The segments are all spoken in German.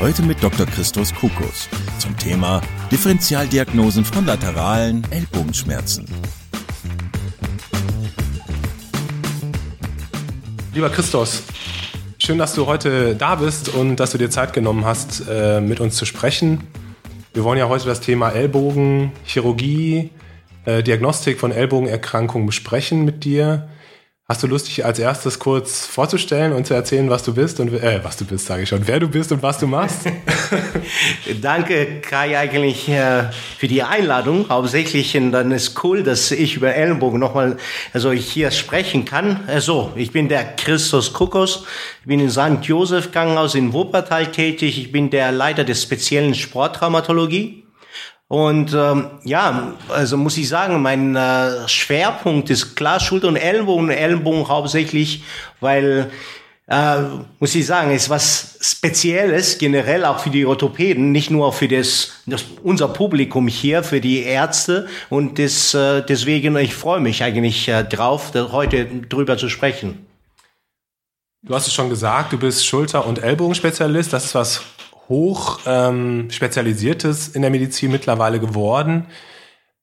Heute mit Dr. Christos Kukos zum Thema Differentialdiagnosen von lateralen Ellbogenschmerzen. Lieber Christos, schön, dass du heute da bist und dass du dir Zeit genommen hast, äh, mit uns zu sprechen. Wir wollen ja heute das Thema Ellbogen, Chirurgie, äh, Diagnostik von Ellbogenerkrankungen besprechen mit dir. Hast du Lust, dich als erstes kurz vorzustellen und zu erzählen, was du bist und äh, was du bist, sage ich schon, wer du bist und was du machst? Danke, Kai, eigentlich äh, für die Einladung. Hauptsächlich, und dann ist cool, dass ich über Ellenbogen nochmal, also ich hier sprechen kann. Also, ich bin der Christus Kukos. Ich bin in St. Josef Krankenhaus in Wuppertal tätig. Ich bin der Leiter der speziellen Sporttraumatologie. Und ähm, ja, also muss ich sagen, mein äh, Schwerpunkt ist klar Schulter und Ellenbogen, Ellenbogen hauptsächlich, weil äh, muss ich sagen, ist was Spezielles generell auch für die Orthopäden, nicht nur für das, das unser Publikum hier, für die Ärzte und das, äh, deswegen ich freue mich eigentlich äh, drauf, heute drüber zu sprechen. Du hast es schon gesagt, du bist Schulter- und Ellbogenspezialist. Das ist was hoch ähm, spezialisiertes in der Medizin mittlerweile geworden.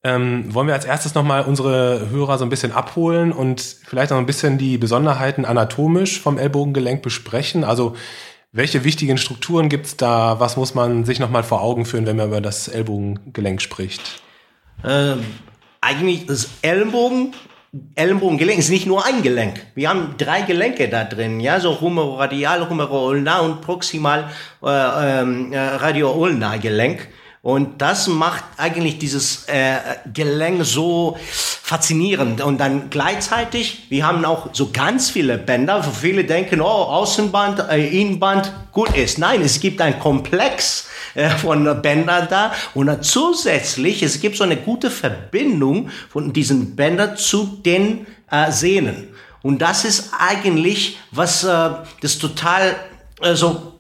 Ähm, wollen wir als erstes nochmal unsere Hörer so ein bisschen abholen und vielleicht noch ein bisschen die Besonderheiten anatomisch vom Ellbogengelenk besprechen? Also welche wichtigen Strukturen gibt's da? Was muss man sich nochmal vor Augen führen, wenn man über das Ellbogengelenk spricht? Ähm, eigentlich das Ellenbogen Ellenbogengelenk ist nicht nur ein Gelenk. Wir haben drei Gelenke da drin, ja, so humeroradial, humeroulnar und proximal äh, ähm, äh, radioulnar Gelenk. Und das macht eigentlich dieses äh, Gelenk so faszinierend. Und dann gleichzeitig, wir haben auch so ganz viele Bänder, wo viele denken, oh, Außenband, äh, Innenband, gut ist. Nein, es gibt ein Komplex äh, von Bändern da. Und dann zusätzlich, es gibt so eine gute Verbindung von diesen Bändern zu den äh, Sehnen. Und das ist eigentlich, was äh, das total äh, so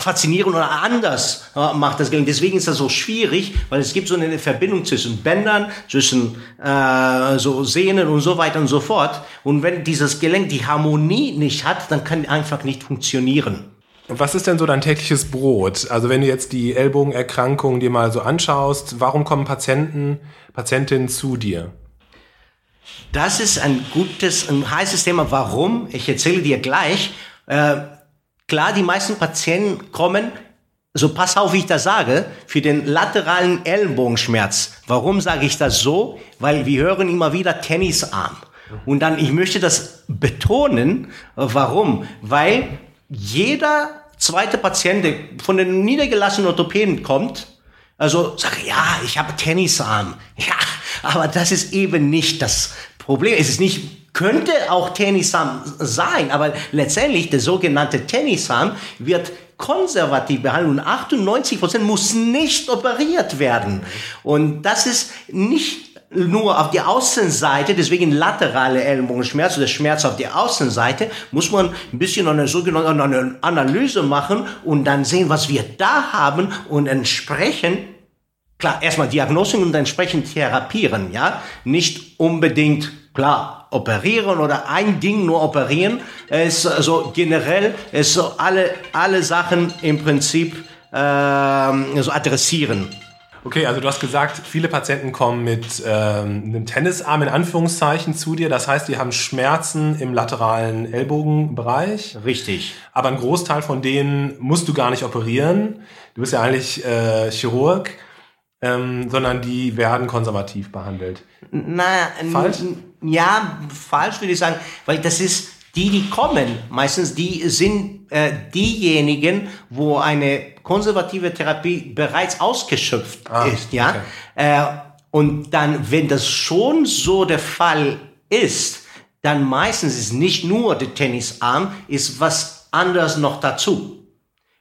faszinierend oder anders äh, macht das Gelenk. Deswegen ist das so schwierig, weil es gibt so eine Verbindung zwischen Bändern, zwischen äh, so Sehnen und so weiter und so fort. Und wenn dieses Gelenk die Harmonie nicht hat, dann kann einfach nicht funktionieren. Was ist denn so dein tägliches Brot? Also wenn du jetzt die Ellbogenerkrankung dir mal so anschaust, warum kommen Patienten, Patientinnen zu dir? Das ist ein gutes, ein heißes Thema. Warum? Ich erzähle dir gleich. Äh, klar, die meisten Patienten kommen, so pass auf, wie ich das sage, für den lateralen Ellenbogenschmerz. Warum sage ich das so? Weil wir hören immer wieder Tennisarm. Und dann, ich möchte das betonen. Warum? Weil jeder zweite Patient, der von den niedergelassenen Orthopäden kommt, also sage, ja, ich habe Tennisarm. Ja, aber das ist eben nicht das Problem. Es ist nicht, könnte auch Tennisarm sein, aber letztendlich der sogenannte Tennisarm wird konservativ behandelt und 98 Prozent muss nicht operiert werden. Und das ist nicht nur auf die Außenseite, deswegen laterale Ellenbogenschmerz oder Schmerz auf die Außenseite, muss man ein bisschen eine sogenannte Analyse machen und dann sehen, was wir da haben und entsprechend klar, erstmal Diagnostik und entsprechend therapieren, ja. Nicht unbedingt, klar, operieren oder ein Ding nur operieren. Es ist also generell, es ist so alle, alle Sachen im Prinzip, äh, so adressieren. Okay, also du hast gesagt, viele Patienten kommen mit ähm, einem Tennisarm in Anführungszeichen zu dir. Das heißt, die haben Schmerzen im lateralen Ellbogenbereich. Richtig. Aber ein Großteil von denen musst du gar nicht operieren. Du bist ja eigentlich äh, Chirurg, ähm, sondern die werden konservativ behandelt. Na, falsch? Ja, falsch würde ich sagen, weil das ist die, die kommen, meistens die sind äh, diejenigen, wo eine konservative Therapie bereits ausgeschöpft ah, ist, ja. Okay. Äh, und dann, wenn das schon so der Fall ist, dann meistens ist nicht nur der Tennisarm, ist was anderes noch dazu.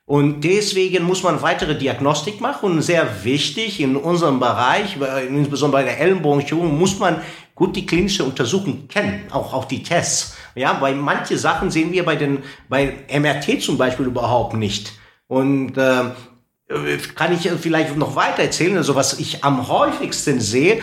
Und deswegen muss man weitere Diagnostik machen und sehr wichtig in unserem Bereich, insbesondere bei der Ellenbogenchirurgie, muss man gut die klinische Untersuchung kennen, auch, auch die Tests. Ja, weil manche Sachen sehen wir bei den, bei MRT zum Beispiel überhaupt nicht. Und äh, kann ich vielleicht noch weiter erzählen. Also was ich am häufigsten sehe, äh,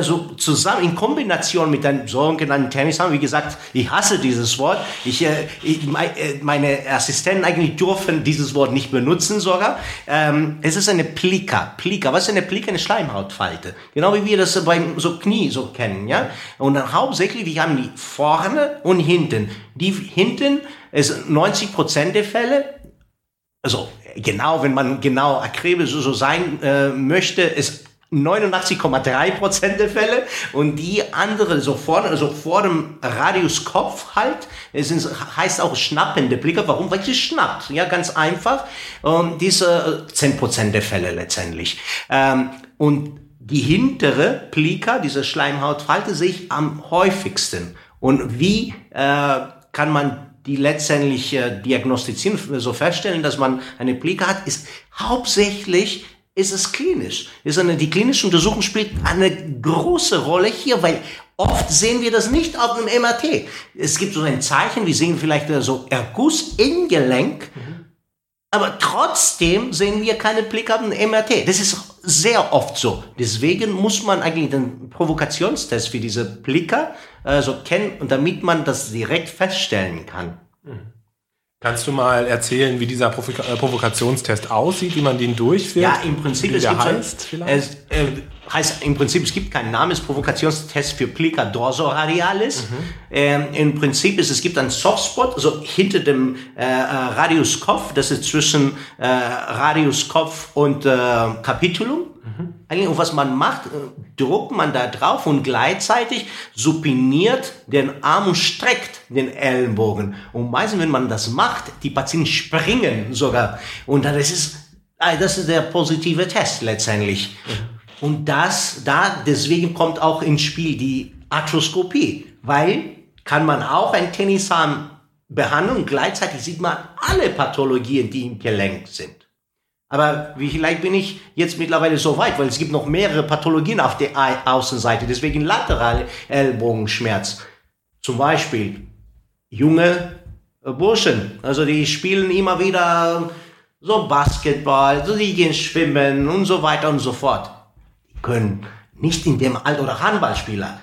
so zusammen in Kombination mit einem sogenannten Tennis haben. Wie gesagt, ich hasse dieses Wort. Ich, äh, ich, äh, meine Assistenten eigentlich dürfen dieses Wort nicht benutzen sogar. Ähm, es ist eine Plika. Plika. Was ist eine Plika? Eine Schleimhautfalte. Genau wie wir das beim so Knie so kennen, ja. Und dann hauptsächlich, wir haben die vorne und hinten. Die hinten ist 90 Prozent der Fälle. Also genau, wenn man genau akribisch so sein äh, möchte, ist 89,3 Prozent der Fälle und die andere so vor, also vor dem Radiuskopf halt, es heißt auch schnappende Blicke. Warum? Weil sie schnappt. Ja, ganz einfach. Und diese 10 Prozent der Fälle letztendlich. Ähm, und die hintere Plika, diese Schleimhautfalte, sehe ich am häufigsten. Und wie äh, kann man die letztendlich äh, diagnostizieren, so feststellen, dass man eine Plika hat, ist hauptsächlich ist es klinisch. Die klinische Untersuchung spielt eine große Rolle hier, weil oft sehen wir das nicht auf dem MRT. Es gibt so ein Zeichen, wir sehen vielleicht so Erguss im Gelenk, aber trotzdem sehen wir keine Blick auf dem MRT. Das ist sehr oft so. Deswegen muss man eigentlich den Provokationstest für diese Blicker äh, so kennen, damit man das direkt feststellen kann. Mhm. Kannst du mal erzählen, wie dieser Provoka äh, Provokationstest aussieht, wie man den durchführt? Ja, im Prinzip wie es gibt heißt, es äh, heißt im Prinzip es gibt keinen Namen, es ist Provokationstest für Plica dorsoradialis. Mhm. Ähm, Im Prinzip ist es gibt einen Softspot, also hinter dem äh, äh Radiuskopf, das ist zwischen äh, Radiuskopf und äh, Capitulum. Mhm. Und was man macht, äh, druckt man da drauf und gleichzeitig supiniert den Arm und streckt den Ellenbogen. Und meistens, wenn man das macht, die Patienten springen sogar. Und das ist, äh, das ist der positive Test letztendlich. Und das, da, deswegen kommt auch ins Spiel die Arthroskopie, weil kann man auch ein Tennisarm behandeln und gleichzeitig sieht man alle Pathologien, die im Gelenk sind. Aber wie vielleicht bin ich jetzt mittlerweile so weit, weil es gibt noch mehrere Pathologien auf der Außenseite, deswegen laterale Ellbogenschmerz. Zum Beispiel junge Burschen, also die spielen immer wieder so Basketball, so die gehen schwimmen und so weiter und so fort. Die können nicht in dem Alter oder Handballspieler,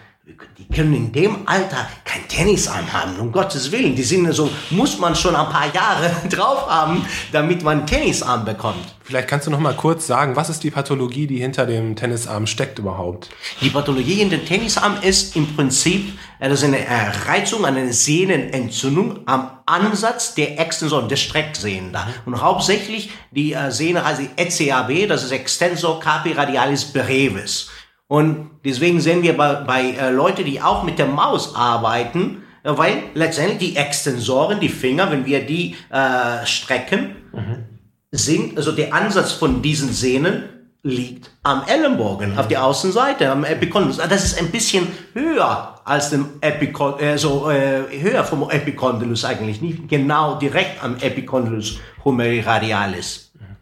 die können in dem Alter kein Tennisarm haben, um Gottes Willen. Die sind so, muss man schon ein paar Jahre drauf haben, damit man Tennisarm bekommt. Vielleicht kannst du noch mal kurz sagen, was ist die Pathologie, die hinter dem Tennisarm steckt überhaupt? Die Pathologie hinter dem Tennisarm ist im Prinzip, äh, das ist eine Reizung, eine Sehnenentzündung am Ansatz der Extensoren, der Strecksehnen da. Und hauptsächlich die äh, Sehne heißt die ECAB, das ist Extensor Carpi Radialis Brevis. Und deswegen sehen wir bei, bei äh, Leuten, die auch mit der Maus arbeiten, äh, weil letztendlich die Extensoren, die Finger, wenn wir die äh, strecken, mhm. sind, also der Ansatz von diesen Sehnen liegt am Ellenbogen, mhm. auf der Außenseite, am Epicondylus. Das ist ein bisschen höher als dem Epicondylus, äh, so, äh, höher vom Epicondylus eigentlich, nicht genau direkt am Epicondylus humeri radialis. Mhm.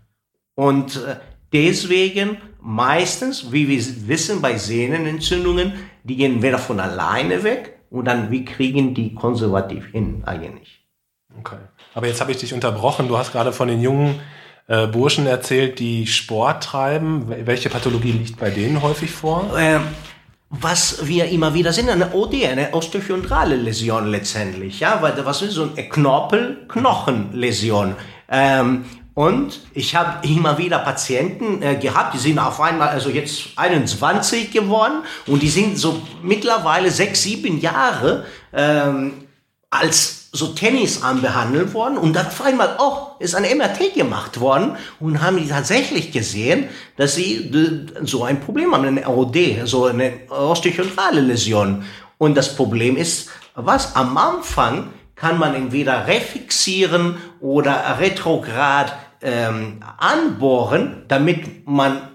Und äh, deswegen meistens, wie wir wissen, bei Sehnenentzündungen, die gehen weder von alleine weg und dann, wie kriegen die konservativ hin eigentlich. Okay. Aber jetzt habe ich dich unterbrochen. Du hast gerade von den jungen äh, Burschen erzählt, die Sport treiben. Welche Pathologie liegt bei denen häufig vor? Ähm, was wir immer wieder sehen, eine OD, eine osteochondrale Läsion letztendlich, ja, weil was ist so eine Knorpel-Knochenläsion. Ähm, und ich habe immer wieder Patienten äh, gehabt, die sind auf einmal, also jetzt 21 geworden. Und die sind so mittlerweile sechs, sieben Jahre ähm, als so Tennisarm behandelt worden. Und dann auf einmal, oh, ist ein MRT gemacht worden. Und haben die tatsächlich gesehen, dass sie so ein Problem haben, eine OD, so eine osteochondrale Läsion. Und das Problem ist, was am Anfang kann man entweder refixieren oder retrograd ähm, anbohren, damit man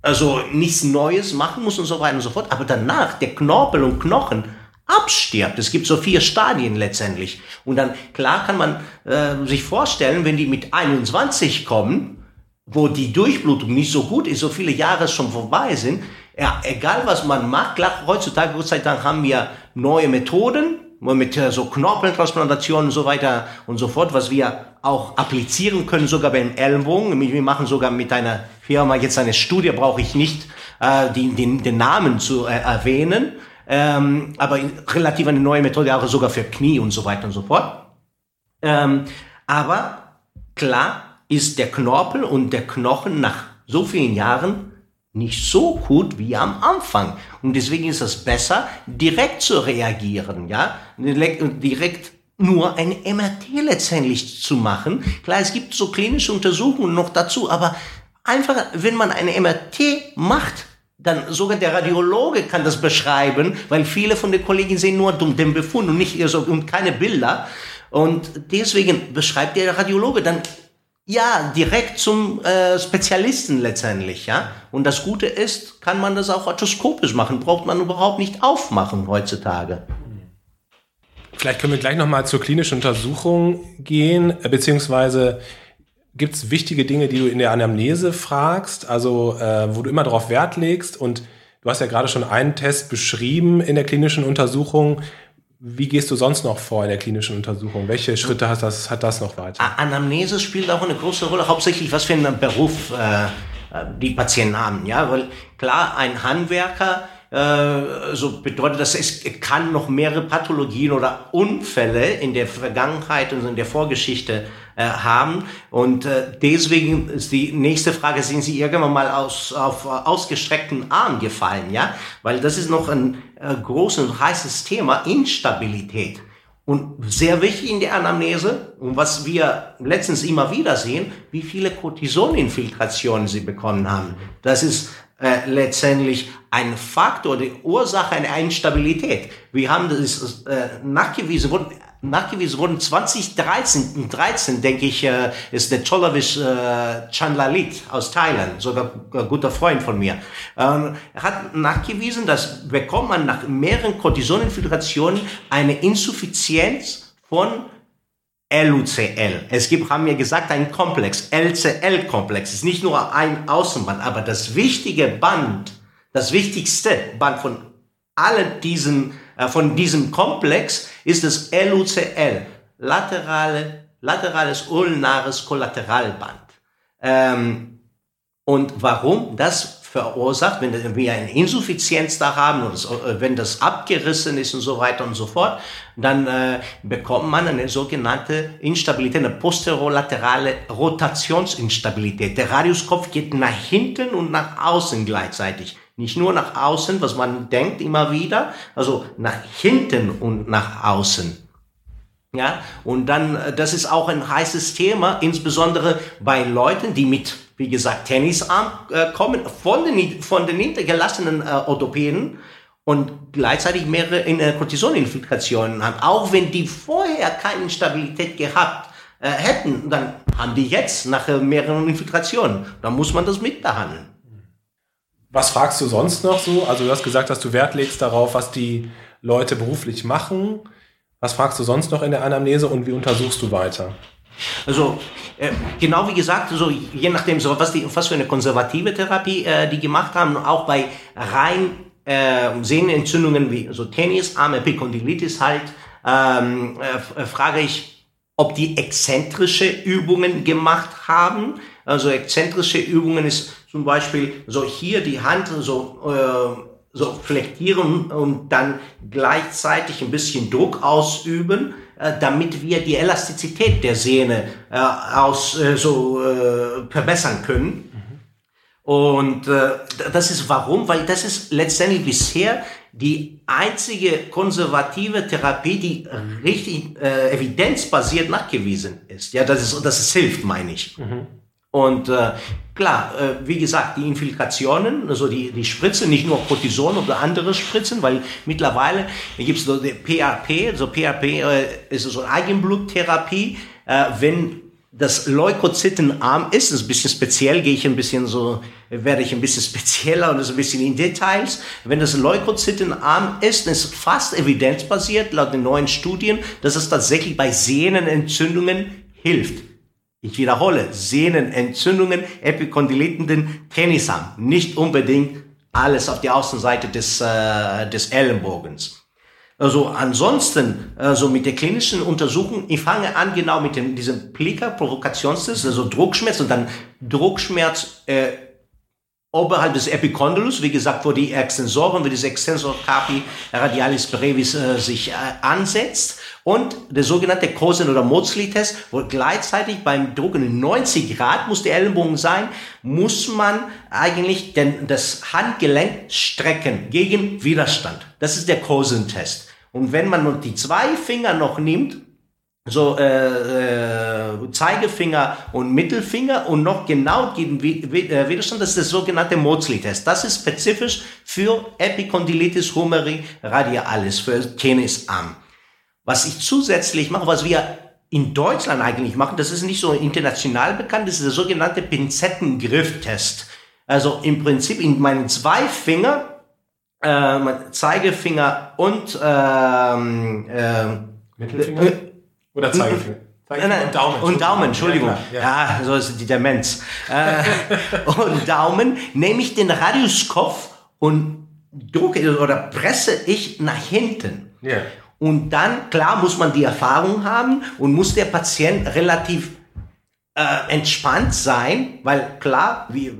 also nichts Neues machen muss und so weiter und so fort. Aber danach, der Knorpel und Knochen abstirbt. Es gibt so vier Stadien letztendlich. Und dann, klar kann man äh, sich vorstellen, wenn die mit 21 kommen, wo die Durchblutung nicht so gut ist, so viele Jahre schon vorbei sind, ja, egal was man macht, klar, heutzutage, Gott sei Dank, haben wir neue Methoden, mit äh, so Knorpeltransplantationen und so weiter und so fort, was wir auch applizieren können, sogar beim Ellenbogen. Wir machen sogar mit einer Firma jetzt eine Studie, brauche ich nicht äh, die, den, den Namen zu äh, erwähnen, ähm, aber relativ eine neue Methode, auch sogar für Knie und so weiter und so fort. Ähm, aber klar ist der Knorpel und der Knochen nach so vielen Jahren nicht so gut wie am Anfang. Und deswegen ist es besser, direkt zu reagieren, ja, direkt nur ein MRT letztendlich zu machen. Klar, es gibt so klinische Untersuchungen noch dazu, aber einfach, wenn man ein MRT macht, dann sogar der Radiologe kann das beschreiben, weil viele von den Kollegen sehen nur den Befund und nicht und keine Bilder. Und deswegen beschreibt der Radiologe dann ja, direkt zum äh, Spezialisten letztendlich, ja. Und das Gute ist, kann man das auch orthoskopisch machen, braucht man überhaupt nicht aufmachen heutzutage. Vielleicht können wir gleich nochmal zur klinischen Untersuchung gehen, äh, beziehungsweise gibt es wichtige Dinge, die du in der Anamnese fragst, also äh, wo du immer darauf Wert legst und du hast ja gerade schon einen Test beschrieben in der klinischen Untersuchung. Wie gehst du sonst noch vor in der klinischen Untersuchung? Welche Schritte hat das, hat das noch weiter? Anamnese spielt auch eine große Rolle, hauptsächlich was für einen Beruf äh, äh, die Patienten haben. Ja, weil klar, ein Handwerker äh, so bedeutet das, es kann noch mehrere Pathologien oder Unfälle in der Vergangenheit und in der Vorgeschichte äh, haben. Und äh, deswegen ist die nächste Frage, sind Sie irgendwann mal aus, auf ausgestreckten Arm gefallen? Ja, weil das ist noch ein großes und heißes Thema, Instabilität. Und sehr wichtig in der Anamnese, und was wir letztens immer wieder sehen, wie viele Cortisoninfiltrationen sie bekommen haben. Das ist äh, letztendlich ein Faktor, die Ursache einer Instabilität. Wir haben das äh, nachgewiesen, wurden, nachgewiesen wurden 2013, 13, denke ich, äh, ist der Cholovish äh, Chanlalit aus Thailand, sogar guter Freund von mir. Ähm, hat nachgewiesen, dass bekommt man nach mehreren Cortisoninfiltrationen eine Insuffizienz von LUCL. Es gibt, haben wir gesagt, ein Komplex, LCL-Komplex. Es ist nicht nur ein Außenband, aber das wichtige Band, das wichtigste Band von allen diesen, äh, von diesem Komplex ist das LUCL, laterale, laterales ulnares Kollateralband. Ähm, und warum? Das verursacht, wenn wir eine Insuffizienz da haben und äh, wenn das abgerissen ist und so weiter und so fort, dann äh, bekommt man eine sogenannte Instabilität, eine posterolaterale Rotationsinstabilität. Der Radiuskopf geht nach hinten und nach außen gleichzeitig. Nicht nur nach außen, was man denkt immer wieder, also nach hinten und nach außen. Ja, und dann, äh, das ist auch ein heißes Thema, insbesondere bei Leuten, die mit wie gesagt, Tennisarm äh, kommen von den, von den niedergelassenen äh, Orthopäden und gleichzeitig mehrere in, äh, Cortisoninfiltrationen haben. Auch wenn die vorher keine Stabilität gehabt äh, hätten, dann haben die jetzt nach äh, mehreren Infiltrationen. Dann muss man das mitbehandeln. Was fragst du sonst noch so? Also du hast gesagt, dass du Wert legst darauf, was die Leute beruflich machen. Was fragst du sonst noch in der Anamnese und wie untersuchst du weiter? Also äh, genau wie gesagt, so je nachdem, so was, die, was für eine konservative Therapie äh, die gemacht haben, auch bei rein äh, Sehnenentzündungen wie so Tennisarm, Epikondylitis halt, ähm, äh, frage ich, ob die exzentrische Übungen gemacht haben. Also exzentrische Übungen ist zum Beispiel so hier die Hand so äh, so flektieren und dann gleichzeitig ein bisschen Druck ausüben äh, damit wir die Elastizität der Sehne äh, aus, äh, so äh, verbessern können. Und äh, das ist warum? Weil das ist letztendlich bisher die einzige konservative Therapie, die richtig äh, evidenzbasiert nachgewiesen ist. Ja, das ist das ist hilft, meine ich. Mhm. Und äh, klar, äh, wie gesagt, die Infiltrationen, also die, die Spritze, nicht nur Cortison oder andere Spritzen, weil mittlerweile gibt es so die PRP, also PRP äh, ist so Eigenbluttherapie, äh, wenn das Leukozytenarm ist, ist ein bisschen speziell, gehe ich ein bisschen so, werde ich ein bisschen spezieller und so ein bisschen in Details. Wenn das Leukozytenarm ist, ist fast evidenzbasiert, laut den neuen Studien, dass es tatsächlich bei Sehnenentzündungen hilft. Ich wiederhole, Sehnenentzündungen, Epikondyliten, den Tennisarm, nicht unbedingt alles auf die Außenseite des, äh, des Ellenbogens. Also ansonsten, also mit der klinischen Untersuchung, ich fange an genau mit dem, diesem Plika-Provokationstest, also Druckschmerz und dann Druckschmerz äh, oberhalb des Epicondylus, wie gesagt, wo die Extensoren, wie das Extensor carpi radialis brevis äh, sich äh, ansetzt und der sogenannte Cosen- oder Motzli-Test, wo gleichzeitig beim Druck in 90 Grad muss der Ellenbogen sein, muss man eigentlich den, das Handgelenk strecken gegen Widerstand. Das ist der Cosen-Test. Und wenn man die zwei Finger noch nimmt, so äh, äh, Zeigefinger und Mittelfinger und noch genau gegen äh, Widerstand, das ist der sogenannte Motzli-Test. Das ist spezifisch für Epicondylitis humeri radialis, für Tennisarm. Was ich zusätzlich mache, was wir in Deutschland eigentlich machen, das ist nicht so international bekannt, das ist der sogenannte Pinzettengriff-Test. Also im Prinzip in meinen zwei Finger, äh, Zeigefinger und ähm, äh, Mittelfinger? Äh, oder Zeigefinger? Zeigefinger und Daumen. Und Daumen, Entschuldigung. Ja, ja. ja, so ist die Demenz. Äh, und Daumen nehme ich den Radiuskopf und drucke oder presse ich nach hinten. Ja. Und dann, klar, muss man die Erfahrung haben und muss der Patient relativ äh, entspannt sein, weil klar, wie,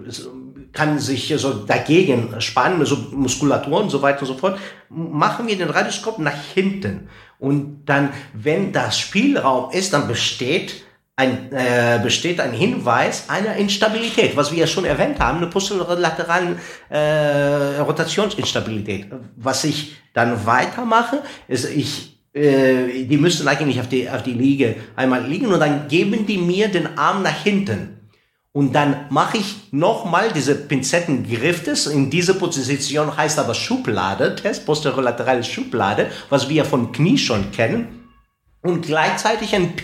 kann sich so dagegen spannen, so Muskulatur und so weiter und so fort, machen wir den Radioskop nach hinten. Und dann, wenn das Spielraum ist, dann besteht ein, äh, besteht ein Hinweis einer Instabilität, was wir ja schon erwähnt haben, eine posterolaterale äh, Rotationsinstabilität. Was ich dann weitermache, ist, ich äh, die müssen eigentlich auf die, auf die Liege einmal liegen und dann geben die mir den Arm nach hinten. Und dann mache ich nochmal diese Pinzettengriffes. In dieser Position heißt aber Schublade, Test, posterolaterale Schublade, was wir von Knie schon kennen. Und gleichzeitig ein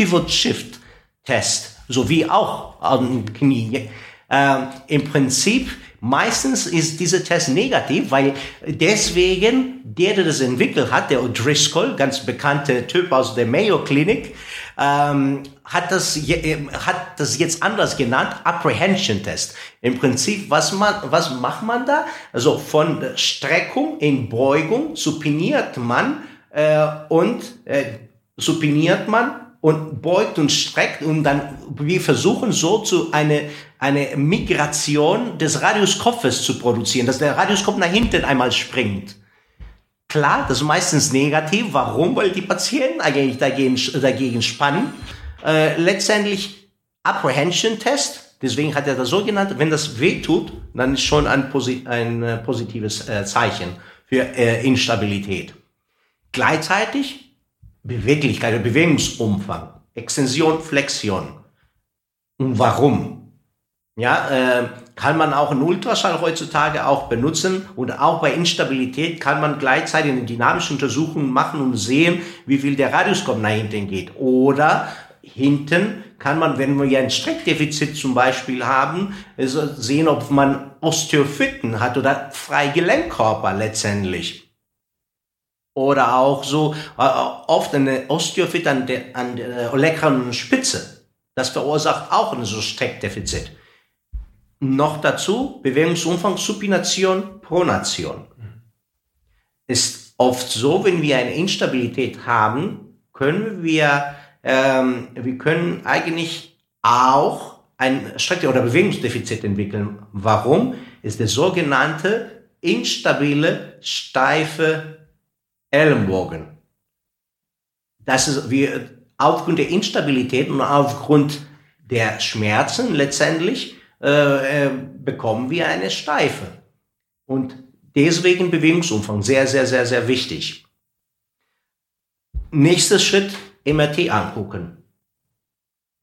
Pivot-Shift-Test, sowie auch am Knie. Äh, Im Prinzip, meistens ist dieser Test negativ, weil deswegen der, der das entwickelt hat, der O'Driscoll, ganz bekannte Typ aus der Mayo Clinic, ähm, hat das, äh, hat das jetzt anders genannt, Apprehension Test. Im Prinzip, was man, was macht man da? Also von Streckung in Beugung supiniert man äh, und äh, supiniert man und beugt und streckt und dann wir versuchen so zu eine eine Migration des Radiuskopfes zu produzieren, dass der Radiuskopf nach hinten einmal springt. Klar, das ist meistens negativ. Warum? Weil die Patienten eigentlich dagegen, dagegen spannen. Äh, letztendlich Apprehension-Test. Deswegen hat er das so genannt. Wenn das weh tut, dann ist schon ein, posi ein äh, positives äh, Zeichen für äh, Instabilität. Gleichzeitig Beweglichkeit, Bewegungsumfang, Extension, Flexion. Und warum? Ja, äh, kann man auch einen Ultraschall heutzutage auch benutzen und auch bei Instabilität kann man gleichzeitig eine dynamische Untersuchung machen und sehen, wie viel der Radiuskopf nach hinten geht. Oder hinten kann man, wenn wir ein Streckdefizit zum Beispiel haben, sehen, ob man Osteophyten hat oder Freigelenkkörper letztendlich. Oder auch so äh, oft eine Osteophyt an der, an der leckeren Spitze. Das verursacht auch ein so Streckdefizit. Noch dazu Bewegungsumfang, Supination, Pronation. Ist oft so, wenn wir eine Instabilität haben, können wir, ähm, wir können eigentlich auch ein Strecke- oder Bewegungsdefizit entwickeln. Warum? Ist der sogenannte instabile, steife Ellenbogen. Das ist, wir, aufgrund der Instabilität und aufgrund der Schmerzen letztendlich äh, äh, bekommen wir eine Steife. Und deswegen Bewegungsumfang sehr, sehr, sehr, sehr wichtig. Nächster Schritt, MRT angucken.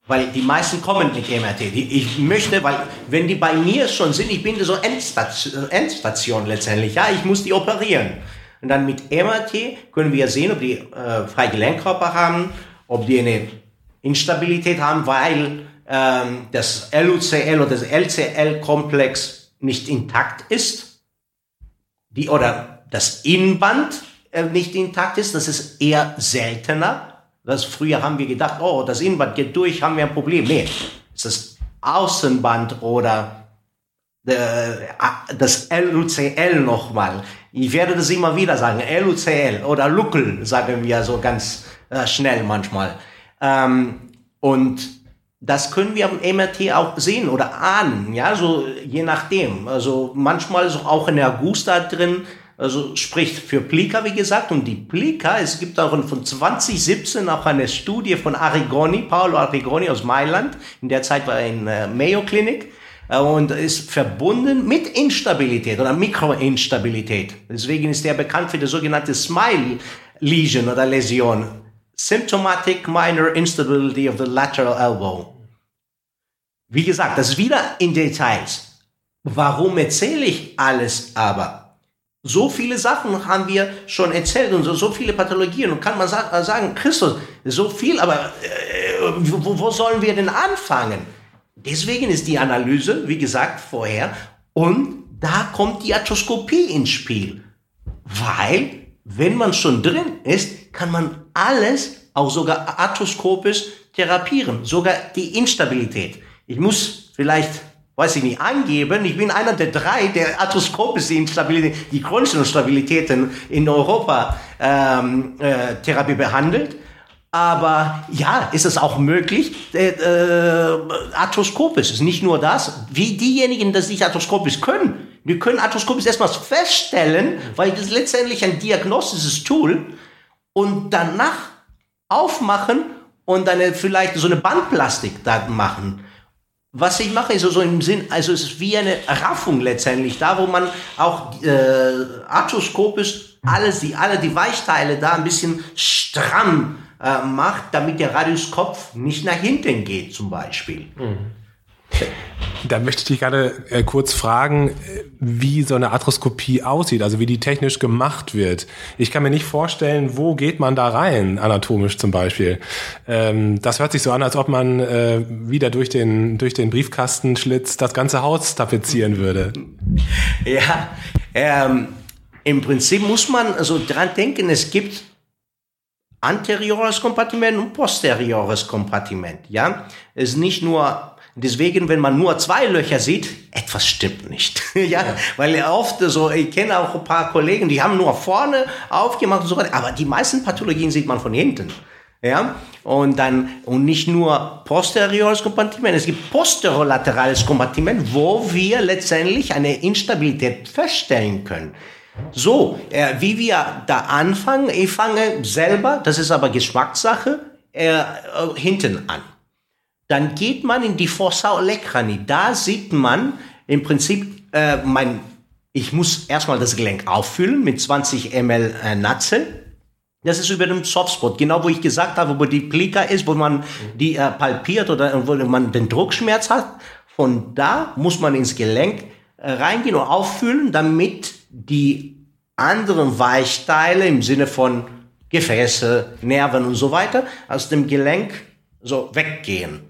Weil die meisten kommen mit MRT. Ich möchte, weil wenn die bei mir schon sind, ich bin so Endstation, Endstation letztendlich, ja, ich muss die operieren. Und dann mit MRT können wir sehen, ob die äh, Freigelenkkörper haben, ob die eine Instabilität haben, weil ähm, das LUCL oder das LCL-Komplex nicht intakt ist, die, oder das Innenband äh, nicht intakt ist, das ist eher seltener. Das früher haben wir gedacht, oh, das Innenband geht durch, haben wir ein Problem. Nee, es ist Außenband oder äh, das LUCL nochmal. Ich werde das immer wieder sagen, LUCL oder Luckel, sagen wir so ganz äh, schnell manchmal. Ähm, und das können wir am MRT auch sehen oder ahnen, ja, so je nachdem. Also manchmal ist auch eine Augusta drin, also spricht für Plika, wie gesagt, und die Plika, es gibt auch von 2017 auch eine Studie von Arrigoni, Paolo Arrigoni aus Mailand, in der Zeit war er in äh, Mayo Clinic, und ist verbunden mit Instabilität oder Mikroinstabilität. Deswegen ist er bekannt für die sogenannte Smile Lesion oder Läsion. Symptomatic Minor Instability of the Lateral Elbow. Wie gesagt, das ist wieder in Details. Warum erzähle ich alles aber? So viele Sachen haben wir schon erzählt und so, so viele Pathologien. Und kann man sa sagen, Christus, so viel, aber äh, wo, wo sollen wir denn anfangen? Deswegen ist die Analyse, wie gesagt, vorher. Und da kommt die Arthroskopie ins Spiel. Weil, wenn man schon drin ist, kann man alles, auch sogar arthroskopisch, therapieren. Sogar die Instabilität. Ich muss vielleicht weiß ich nicht, angeben. Ich bin einer der drei, der arthroskopisch die Instabilität, die chronischen Instabilitäten in Europa ähm, äh, Therapie behandelt. Aber ja, ist es auch möglich, äh, äh, arthroskopisch ist nicht nur das, wie diejenigen, die nicht arthroskopisch können. Die können arthroskopisch erstmal feststellen, weil das letztendlich ein diagnostisches Tool und danach aufmachen und dann vielleicht so eine Bandplastik da machen. Was ich mache, ist so im Sinn, also es ist wie eine Raffung letztendlich, da wo man auch äh, arthroskopisch alles, die, alle die Weichteile da ein bisschen stramm äh, macht, damit der Radiuskopf nicht nach hinten geht zum Beispiel. Mhm. Da möchte ich dich gerade äh, kurz fragen, wie so eine Arthroskopie aussieht, also wie die technisch gemacht wird. Ich kann mir nicht vorstellen, wo geht man da rein, anatomisch zum Beispiel. Ähm, das hört sich so an, als ob man äh, wieder durch den, durch den Briefkastenschlitz das ganze Haus tapezieren würde. Ja, ähm, im Prinzip muss man also dran denken, es gibt anteriores Kompartiment und posteriores Kompartiment. Ja, es ist nicht nur Deswegen, wenn man nur zwei Löcher sieht, etwas stimmt nicht. ja, weil oft so, ich kenne auch ein paar Kollegen, die haben nur vorne aufgemacht und so weiter, aber die meisten Pathologien sieht man von hinten. Ja, und dann, und nicht nur posteriores Kompartiment, es gibt posterolaterales Kompartiment, wo wir letztendlich eine Instabilität feststellen können. So, äh, wie wir da anfangen, ich fange selber, das ist aber Geschmackssache, äh, äh hinten an. Dann geht man in die Fossa Olecrani. Da sieht man im Prinzip äh, mein, ich muss erstmal das Gelenk auffüllen mit 20 ml äh, Natzel. Das ist über dem Softspot, genau wo ich gesagt habe, wo die Plika ist, wo man die äh, palpiert oder wo man den Druckschmerz hat. Von da muss man ins Gelenk äh, reingehen und auffüllen, damit die anderen Weichteile im Sinne von Gefäße, Nerven und so weiter aus dem Gelenk so weggehen.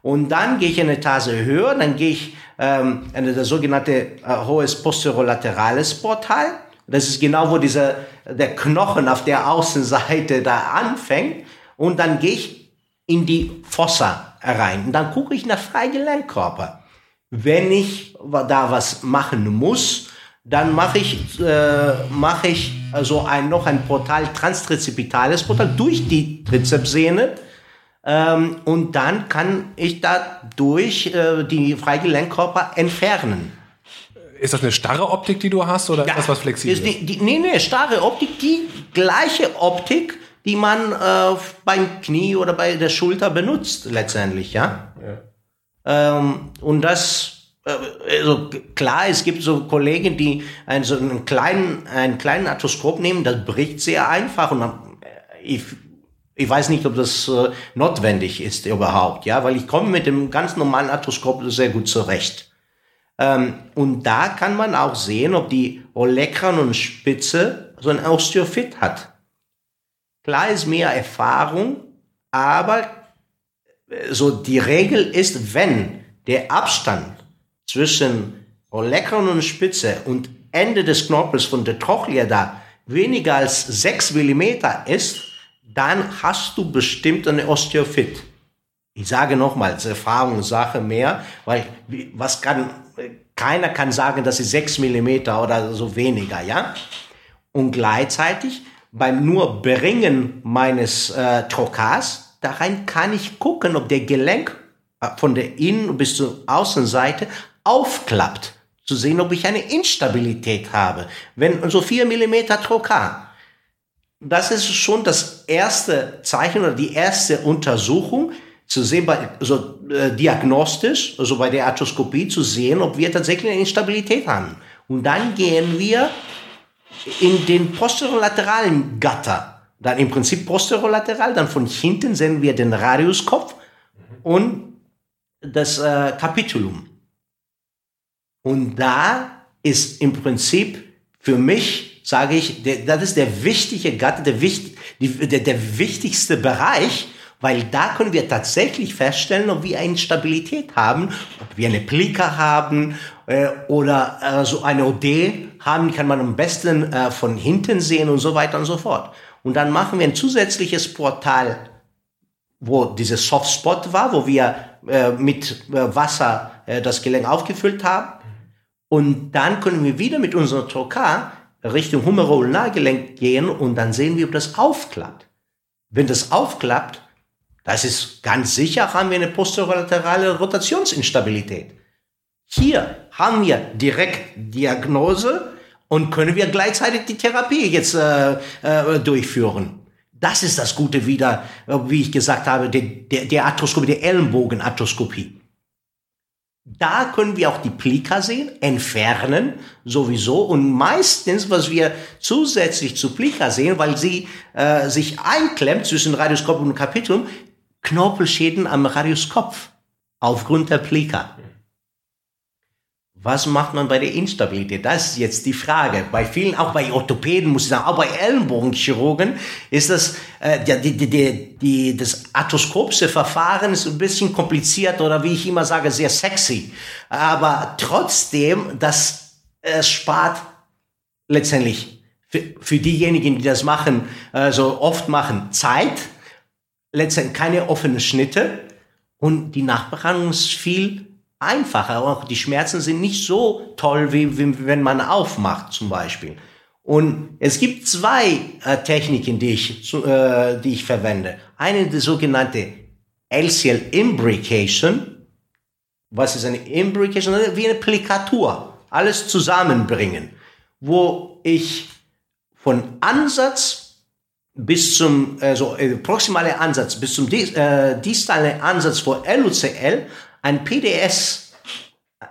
Und dann gehe ich eine Etage höher, dann gehe ich ähm, in das sogenannte äh, hohes posterolaterales Portal. Das ist genau, wo dieser, der Knochen auf der Außenseite da anfängt. Und dann gehe ich in die Fossa rein. Und dann gucke ich nach Freigelenkkörper. Wenn ich da was machen muss, dann mache ich, äh, mache ich also ein, noch ein Portal, transtrizipitales Portal durch die Trizepssehne ähm, und dann kann ich dadurch äh, die Freigelenkkörper entfernen. Ist das eine starre Optik, die du hast, oder ja, ist das was Flexibles? Ist die, die, nee, nee, starre Optik, die gleiche Optik, die man äh, beim Knie oder bei der Schulter benutzt, letztendlich, ja. ja. Ähm, und das, also klar, es gibt so Kollegen, die einen, so einen kleinen, einen kleinen Arthroskop nehmen, das bricht sehr einfach und dann, äh, ich ich weiß nicht, ob das äh, notwendig ist überhaupt, ja, weil ich komme mit dem ganz normalen Arthroskop sehr gut zurecht. Ähm, und da kann man auch sehen, ob die Olecran und Spitze so ein Osteophyt hat. Klar ist mehr Erfahrung, aber so die Regel ist, wenn der Abstand zwischen Ollekron und Spitze und Ende des Knorpels von der Trochlea da weniger als sechs Millimeter ist, dann hast du bestimmt eine Osteophyt. Ich sage nochmals, Erfahrungssache mehr, weil was kann, keiner kann sagen, dass sie sechs Millimeter oder so weniger, ja? Und gleichzeitig beim nur Bringen meines äh, Trokars, da rein kann ich gucken, ob der Gelenk äh, von der Innen- bis zur Außenseite aufklappt zu sehen, ob ich eine Instabilität habe. Wenn so vier Millimeter Trokar, das ist schon das erste Zeichen oder die erste Untersuchung zu sehen, bei, also äh, diagnostisch, also bei der Arthroskopie zu sehen, ob wir tatsächlich eine Instabilität haben. Und dann gehen wir in den posterolateralen Gatter. Dann im Prinzip posterolateral, dann von hinten sehen wir den Radiuskopf und das äh, Capitulum. Und da ist im Prinzip für mich, sage ich, der, das ist der wichtige Gatte, der, der, der wichtigste Bereich, weil da können wir tatsächlich feststellen, ob wir eine Stabilität haben, ob wir eine Plika haben äh, oder äh, so eine OD haben, kann man am besten äh, von hinten sehen und so weiter und so fort. Und dann machen wir ein zusätzliches Portal, wo dieses Softspot war, wo wir äh, mit äh, Wasser äh, das Gelenk aufgefüllt haben. Und dann können wir wieder mit unserem Trokar Richtung Humerol-Nahgelenk gehen und dann sehen wir, ob das aufklappt. Wenn das aufklappt, das ist ganz sicher, haben wir eine posterolaterale Rotationsinstabilität. Hier haben wir direkt Diagnose und können wir gleichzeitig die Therapie jetzt äh, äh, durchführen. Das ist das Gute wieder, äh, wie ich gesagt habe, der, der, der Arthroskopie, der Ellenbogenarthroskopie. Da können wir auch die Plika sehen, entfernen sowieso und meistens, was wir zusätzlich zu Plika sehen, weil sie äh, sich einklemmt zwischen Radioskop und Kapitulum, Knorpelschäden am Radiuskopf aufgrund der Plika. Was macht man bei der Instabilität? Das ist jetzt die Frage. Bei vielen, auch bei Orthopäden, muss ich sagen, auch bei Ellenbogenchirurgen ist das, äh, die, die, die, die, das arthroskopische Verfahren ist ein bisschen kompliziert oder wie ich immer sage, sehr sexy. Aber trotzdem, das äh, spart letztendlich für, für diejenigen, die das machen, äh, so oft machen, Zeit, letztendlich keine offenen Schnitte und die Nachbehandlung ist viel einfacher. Auch die Schmerzen sind nicht so toll, wie, wie wenn man aufmacht zum Beispiel. Und es gibt zwei äh, Techniken, die ich, äh, die ich verwende. Eine die sogenannte LCL Imbrication. Was ist eine Imbrication? Wie eine Plikatur. Alles zusammenbringen. Wo ich von Ansatz bis zum, also äh, proximale Ansatz bis zum äh, distale Ansatz vor LUCL ein PDS,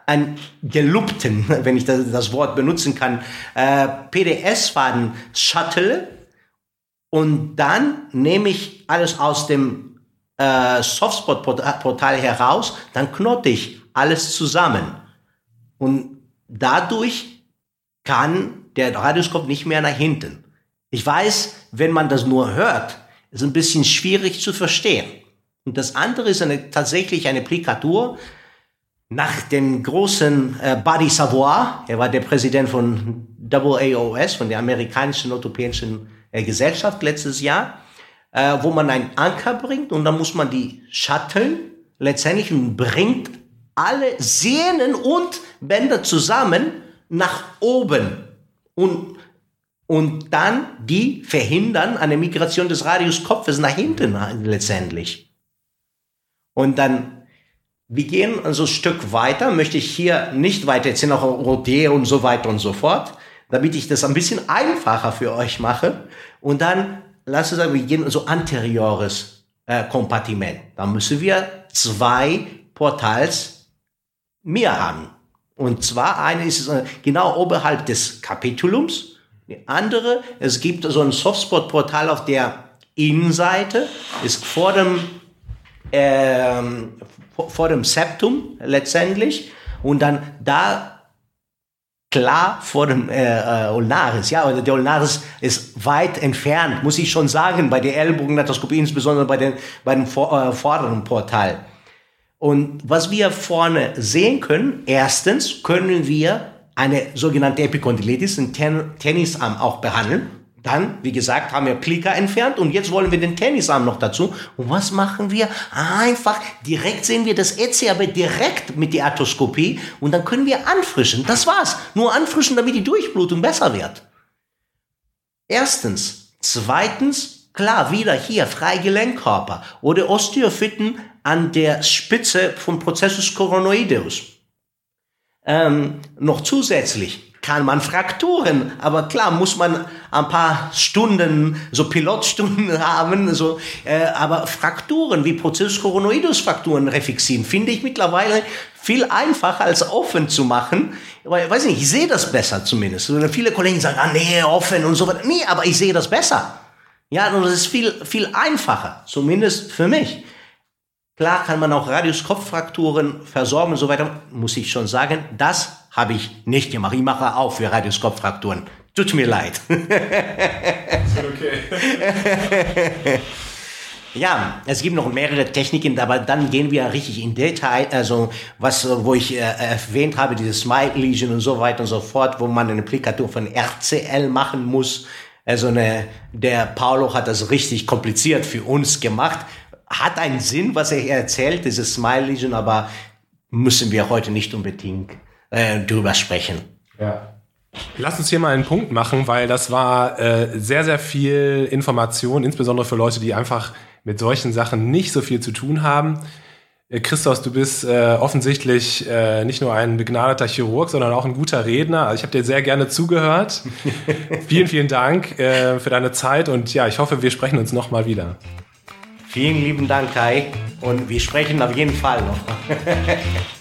ein gelobten, wenn ich das, das Wort benutzen kann, äh, PDS-Faden shuttle und dann nehme ich alles aus dem äh, Softspot-Portal heraus, dann knote ich alles zusammen. Und dadurch kann der Radioskop nicht mehr nach hinten. Ich weiß, wenn man das nur hört, ist ein bisschen schwierig zu verstehen. Und das andere ist eine, tatsächlich eine Plikatur nach dem großen äh, Buddy Savoy. Er war der Präsident von AAOS, von der amerikanischen orthopädischen äh, Gesellschaft letztes Jahr, äh, wo man einen Anker bringt und dann muss man die Shutteln letztendlich und bringt alle Sehnen und Bänder zusammen nach oben und und dann die verhindern eine Migration des Radiuskopfes nach hinten letztendlich. Und dann, wir gehen also ein Stück weiter, möchte ich hier nicht weiter erzählen, auch Rodeo und so weiter und so fort, damit ich das ein bisschen einfacher für euch mache. Und dann, lass uns sagen, wir gehen so anteriores äh, Kompartiment. Da müssen wir zwei Portals mehr haben. Und zwar eine ist äh, genau oberhalb des Kapitulums. Die andere, es gibt so ein Softspot-Portal auf der Innenseite, ist vor dem ähm, vor dem Septum letztendlich und dann da klar vor dem äh, äh, Ulnaris. Ja, oder der Ulnaris ist weit entfernt, muss ich schon sagen, bei der Ellbogenlatoskopie, insbesondere bei, den, bei dem vor, äh, vorderen Portal. Und was wir vorne sehen können, erstens können wir eine sogenannte Epikondylitis, einen Ten Tennisarm auch behandeln. Dann, wie gesagt, haben wir Klicker entfernt und jetzt wollen wir den Tennisarm noch dazu. Und was machen wir? Einfach direkt sehen wir das ECAB direkt mit der Arthroskopie und dann können wir anfrischen. Das war's. Nur anfrischen, damit die Durchblutung besser wird. Erstens. Zweitens, klar, wieder hier Freigelenkkörper oder Osteophyten an der Spitze vom Prozessus coronoideus. Ähm, noch zusätzlich kann man Frakturen, aber klar muss man ein paar Stunden, so Pilotstunden haben, so, äh, aber Frakturen wie Prozessus coronoidus Frakturen refixieren finde ich mittlerweile viel einfacher als offen zu machen. Weil, weiß nicht, ich sehe das besser zumindest. Viele Kollegen sagen, ah nee, offen und so weiter. Nee, aber ich sehe das besser. Ja, und das ist viel, viel einfacher, zumindest für mich. Klar kann man auch Radiuskopffrakturen versorgen und so weiter, muss ich schon sagen, das habe ich nicht gemacht. Ich mache auch für Radiuskopffrakturen. Tut mir leid. okay. ja, es gibt noch mehrere Techniken, aber dann gehen wir richtig in Detail. Also was, wo ich äh, erwähnt habe, diese Smile Lesion und so weiter und so fort, wo man eine Applikatur von RCL machen muss. Also eine, der Paulo hat das richtig kompliziert für uns gemacht hat einen Sinn, was er erzählt, dieses Smile Legion, aber müssen wir heute nicht unbedingt äh, drüber sprechen. Ja. Lass uns hier mal einen Punkt machen, weil das war äh, sehr, sehr viel Information, insbesondere für Leute, die einfach mit solchen Sachen nicht so viel zu tun haben. Äh, Christos, du bist äh, offensichtlich äh, nicht nur ein begnadeter Chirurg, sondern auch ein guter Redner. Also ich habe dir sehr gerne zugehört. vielen, vielen Dank äh, für deine Zeit und ja, ich hoffe, wir sprechen uns nochmal wieder. Vielen lieben Dank, Kai. Und wir sprechen auf jeden Fall noch.